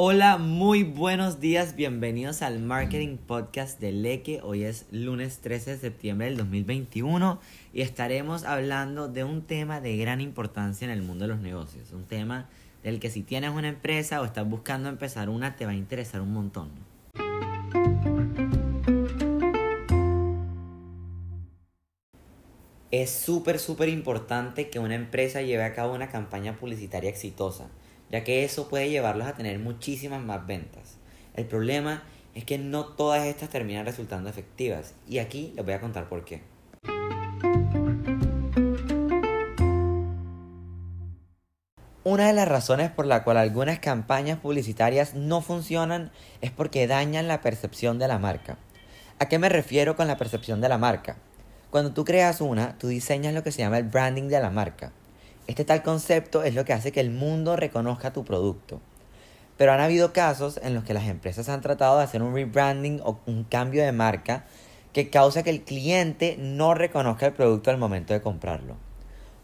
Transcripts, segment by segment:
Hola, muy buenos días, bienvenidos al Marketing Podcast de Leque. Hoy es lunes 13 de septiembre del 2021 y estaremos hablando de un tema de gran importancia en el mundo de los negocios. Un tema del que si tienes una empresa o estás buscando empezar una te va a interesar un montón. Es súper, súper importante que una empresa lleve a cabo una campaña publicitaria exitosa ya que eso puede llevarlos a tener muchísimas más ventas. El problema es que no todas estas terminan resultando efectivas y aquí les voy a contar por qué. Una de las razones por la cual algunas campañas publicitarias no funcionan es porque dañan la percepción de la marca. ¿A qué me refiero con la percepción de la marca? Cuando tú creas una, tú diseñas lo que se llama el branding de la marca. Este tal concepto es lo que hace que el mundo reconozca tu producto. Pero han habido casos en los que las empresas han tratado de hacer un rebranding o un cambio de marca que causa que el cliente no reconozca el producto al momento de comprarlo.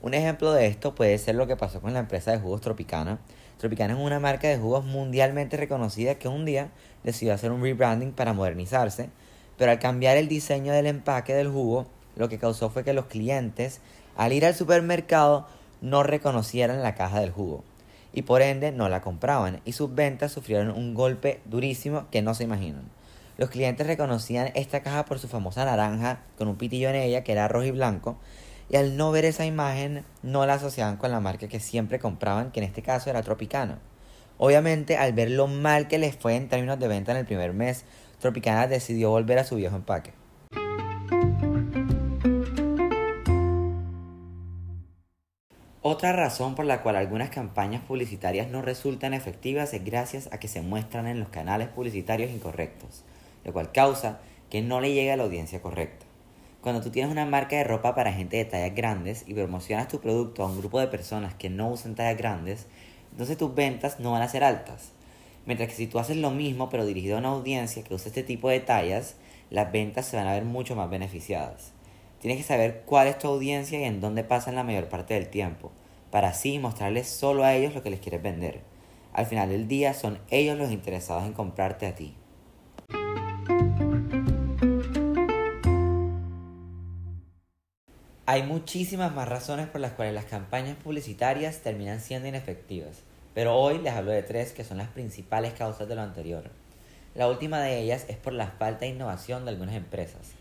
Un ejemplo de esto puede ser lo que pasó con la empresa de jugos Tropicana. Tropicana es una marca de jugos mundialmente reconocida que un día decidió hacer un rebranding para modernizarse, pero al cambiar el diseño del empaque del jugo, lo que causó fue que los clientes, al ir al supermercado, no reconocieran la caja del jugo y por ende no la compraban y sus ventas sufrieron un golpe durísimo que no se imaginan. Los clientes reconocían esta caja por su famosa naranja con un pitillo en ella que era rojo y blanco y al no ver esa imagen no la asociaban con la marca que siempre compraban, que en este caso era Tropicana. Obviamente al ver lo mal que les fue en términos de venta en el primer mes, Tropicana decidió volver a su viejo empaque. Otra razón por la cual algunas campañas publicitarias no resultan efectivas es gracias a que se muestran en los canales publicitarios incorrectos, lo cual causa que no le llegue a la audiencia correcta. Cuando tú tienes una marca de ropa para gente de tallas grandes y promocionas tu producto a un grupo de personas que no usan tallas grandes, entonces tus ventas no van a ser altas. Mientras que si tú haces lo mismo pero dirigido a una audiencia que usa este tipo de tallas, las ventas se van a ver mucho más beneficiadas. Tienes que saber cuál es tu audiencia y en dónde pasan la mayor parte del tiempo, para así mostrarles solo a ellos lo que les quieres vender. Al final del día son ellos los interesados en comprarte a ti. Hay muchísimas más razones por las cuales las campañas publicitarias terminan siendo inefectivas, pero hoy les hablo de tres que son las principales causas de lo anterior. La última de ellas es por la falta de innovación de algunas empresas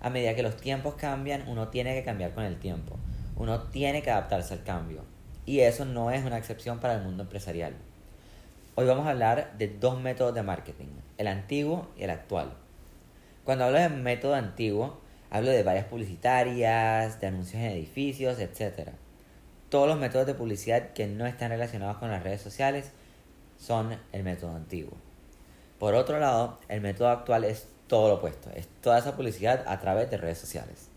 a medida que los tiempos cambian, uno tiene que cambiar con el tiempo. Uno tiene que adaptarse al cambio. Y eso no es una excepción para el mundo empresarial. Hoy vamos a hablar de dos métodos de marketing, el antiguo y el actual. Cuando hablo de método antiguo, hablo de varias publicitarias, de anuncios en edificios, etc. Todos los métodos de publicidad que no están relacionados con las redes sociales son el método antiguo. Por otro lado, el método actual es todo lo opuesto, es toda esa publicidad a través de redes sociales.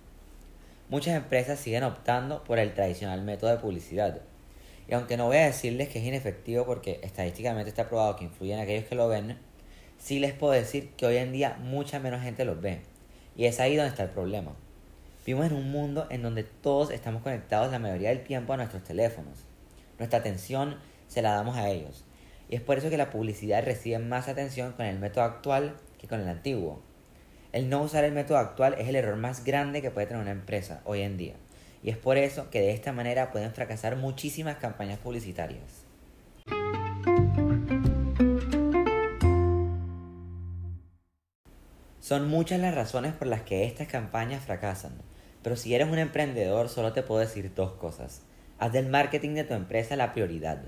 Muchas empresas siguen optando por el tradicional método de publicidad. Y aunque no voy a decirles que es inefectivo porque estadísticamente está probado que influye en aquellos que lo ven, sí les puedo decir que hoy en día mucha menos gente los ve. Y es ahí donde está el problema. Vivimos en un mundo en donde todos estamos conectados la mayoría del tiempo a nuestros teléfonos. Nuestra atención se la damos a ellos. Y es por eso que la publicidad recibe más atención con el método actual que con el antiguo. El no usar el método actual es el error más grande que puede tener una empresa hoy en día. Y es por eso que de esta manera pueden fracasar muchísimas campañas publicitarias. Son muchas las razones por las que estas campañas fracasan, pero si eres un emprendedor solo te puedo decir dos cosas. Haz del marketing de tu empresa la prioridad.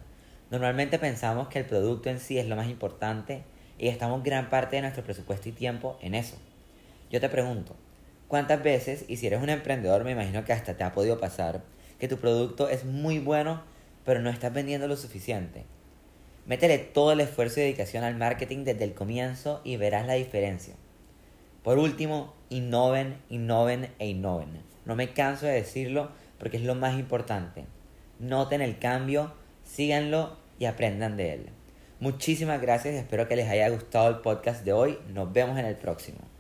Normalmente pensamos que el producto en sí es lo más importante y gastamos gran parte de nuestro presupuesto y tiempo en eso. Yo te pregunto, ¿cuántas veces, y si eres un emprendedor me imagino que hasta te ha podido pasar, que tu producto es muy bueno pero no estás vendiendo lo suficiente? Métele todo el esfuerzo y dedicación al marketing desde el comienzo y verás la diferencia. Por último, innoven, innoven e innoven. No me canso de decirlo porque es lo más importante. Noten el cambio, síganlo y aprendan de él. Muchísimas gracias, espero que les haya gustado el podcast de hoy. Nos vemos en el próximo.